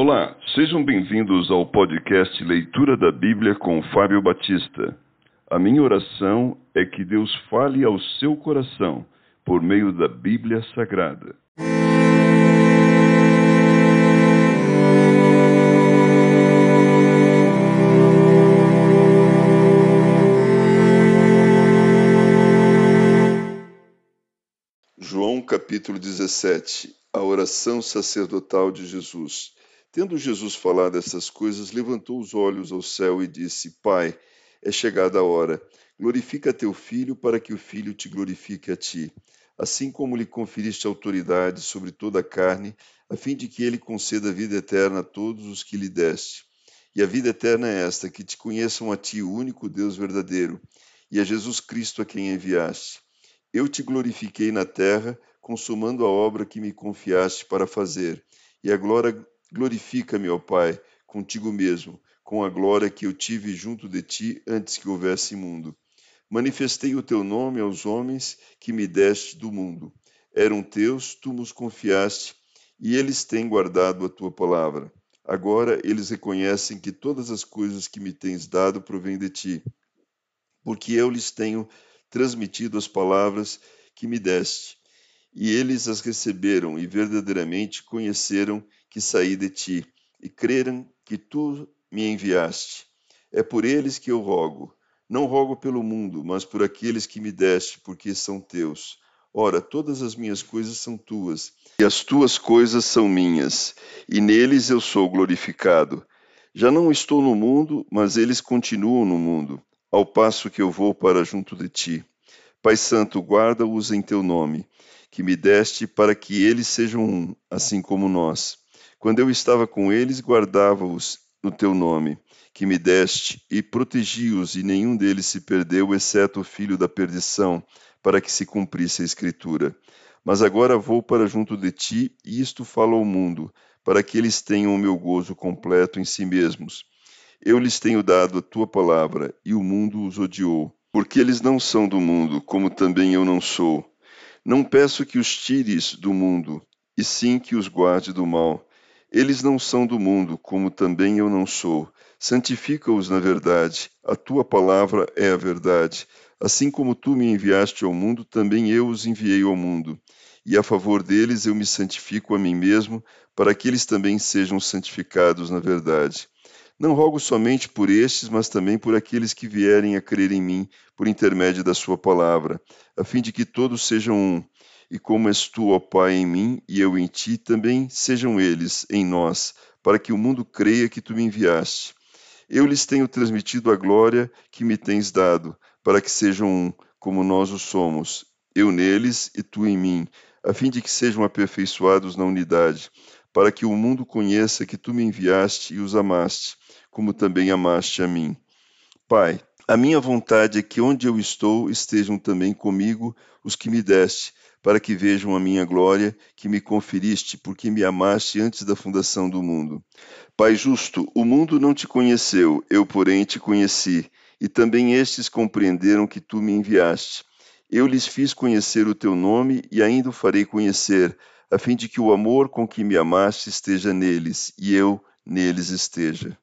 Olá, sejam bem-vindos ao podcast Leitura da Bíblia com Fábio Batista. A minha oração é que Deus fale ao seu coração por meio da Bíblia Sagrada. João capítulo 17 A oração sacerdotal de Jesus. Tendo Jesus falado essas coisas, levantou os olhos ao céu e disse: Pai, é chegada a hora. Glorifica teu filho, para que o filho te glorifique a ti. Assim como lhe conferiste autoridade sobre toda a carne, a fim de que ele conceda vida eterna a todos os que lhe deste. E a vida eterna é esta: que te conheçam a ti, o único Deus verdadeiro, e a Jesus Cristo a quem enviaste. Eu te glorifiquei na terra, consumando a obra que me confiaste para fazer. E a glória Glorifica-me, ó Pai, contigo mesmo, com a glória que eu tive junto de ti antes que houvesse mundo. Manifestei o teu nome aos homens que me deste do mundo. Eram teus, tu nos confiaste, e eles têm guardado a tua palavra. Agora eles reconhecem que todas as coisas que me tens dado provêm de ti, porque eu lhes tenho transmitido as palavras que me deste, e eles as receberam e verdadeiramente conheceram que saí de ti, e creram que tu me enviaste. É por eles que eu rogo. Não rogo pelo mundo, mas por aqueles que me deste, porque são teus. Ora, todas as minhas coisas são tuas, e as tuas coisas são minhas, e neles eu sou glorificado. Já não estou no mundo, mas eles continuam no mundo, ao passo que eu vou para junto de ti. Pai Santo, guarda-os em teu nome, que me deste, para que eles sejam um, assim como nós. Quando eu estava com eles, guardava-os no teu nome, que me deste, e protegi-os, e nenhum deles se perdeu, exceto o filho da perdição, para que se cumprisse a Escritura. Mas agora vou para junto de ti, e isto falo ao mundo, para que eles tenham o meu gozo completo em si mesmos. Eu lhes tenho dado a tua palavra, e o mundo os odiou, porque eles não são do mundo, como também eu não sou. Não peço que os tires do mundo, e sim que os guarde do mal. Eles não são do mundo, como também eu não sou. Santifica-os na verdade. A tua palavra é a verdade. Assim como tu me enviaste ao mundo, também eu os enviei ao mundo. E a favor deles eu me santifico a mim mesmo, para que eles também sejam santificados na verdade. Não rogo somente por estes, mas também por aqueles que vierem a crer em mim por intermédio da Sua palavra, a fim de que todos sejam um e como és tu, ó Pai, em mim e eu em ti, também sejam eles em nós, para que o mundo creia que tu me enviaste. Eu lhes tenho transmitido a glória que me tens dado, para que sejam um, como nós o somos, eu neles e tu em mim, a fim de que sejam aperfeiçoados na unidade, para que o mundo conheça que tu me enviaste e os amaste, como também amaste a mim. Pai, a minha vontade é que onde eu estou estejam também comigo os que me deste, para que vejam a minha glória que me conferiste, porque me amaste antes da fundação do mundo. Pai justo, o mundo não te conheceu, eu, porém, te conheci, e também estes compreenderam que tu me enviaste. Eu lhes fiz conhecer o teu nome e ainda o farei conhecer, a fim de que o amor com que me amaste esteja neles e eu neles esteja.